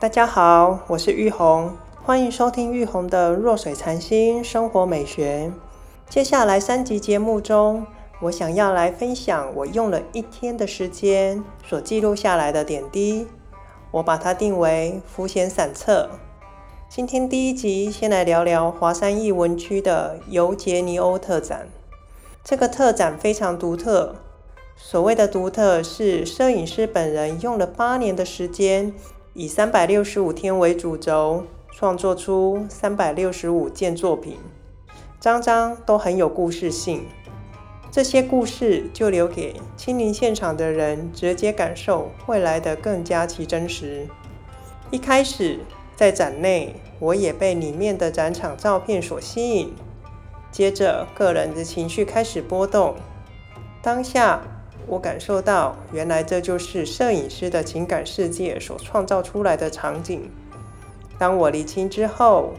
大家好，我是玉红，欢迎收听玉红的弱水禅心生活美学。接下来三集节目中，我想要来分享我用了一天的时间所记录下来的点滴。我把它定为浮闲散册。今天第一集，先来聊聊华山艺文区的尤杰尼欧特展。这个特展非常独特，所谓的独特是摄影师本人用了八年的时间。以三百六十五天为主轴，创作出三百六十五件作品，张张都很有故事性。这些故事就留给亲临现场的人直接感受，会来得更加其真实。一开始在展内，我也被里面的展场照片所吸引，接着个人的情绪开始波动，当下。我感受到，原来这就是摄影师的情感世界所创造出来的场景。当我理清之后，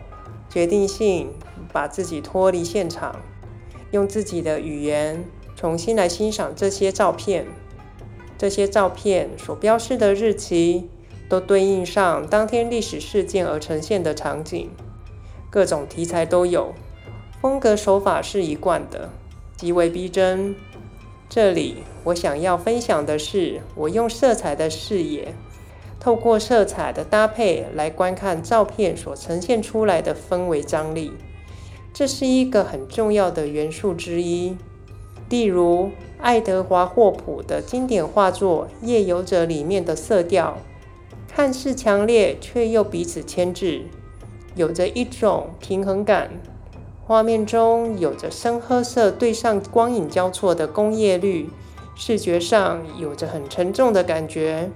决定性把自己脱离现场，用自己的语言重新来欣赏这些照片。这些照片所标示的日期，都对应上当天历史事件而呈现的场景，各种题材都有，风格手法是一贯的，极为逼真。这里我想要分享的是，我用色彩的视野，透过色彩的搭配来观看照片所呈现出来的氛围张力。这是一个很重要的元素之一。例如，爱德华霍普的经典画作《夜游者》里面的色调，看似强烈，却又彼此牵制，有着一种平衡感。画面中有着深褐色对上光影交错的工业绿，视觉上有着很沉重的感觉。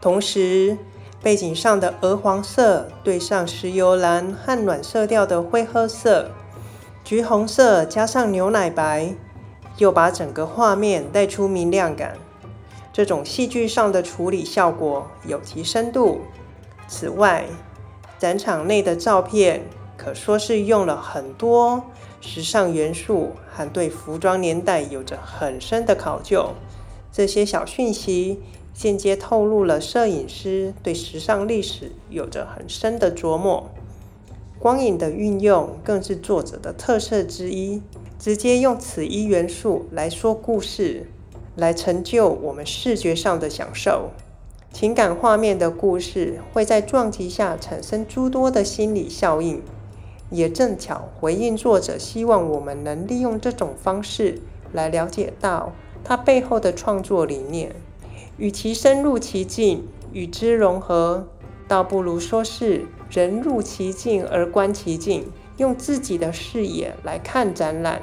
同时，背景上的鹅黄色对上石油蓝和暖色调的灰褐色，橘红色加上牛奶白，又把整个画面带出明亮感。这种戏剧上的处理效果有其深度。此外，展场内的照片。可说是用了很多时尚元素，还对服装年代有着很深的考究。这些小讯息间接透露了摄影师对时尚历史有着很深的琢磨。光影的运用更是作者的特色之一，直接用此一元素来说故事，来成就我们视觉上的享受。情感画面的故事会在撞击下产生诸多的心理效应。也正巧回应作者希望我们能利用这种方式来了解到他背后的创作理念。与其深入其境与之融合，倒不如说是人入其境而观其境，用自己的视野来看展览，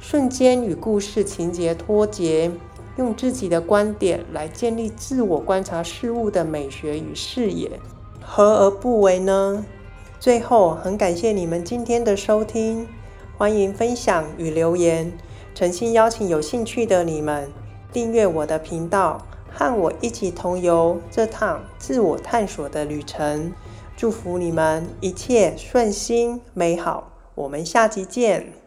瞬间与故事情节脱节，用自己的观点来建立自我观察事物的美学与视野，何而不为呢？最后，很感谢你们今天的收听，欢迎分享与留言，诚心邀请有兴趣的你们订阅我的频道，和我一起同游这趟自我探索的旅程。祝福你们一切顺心美好，我们下集见。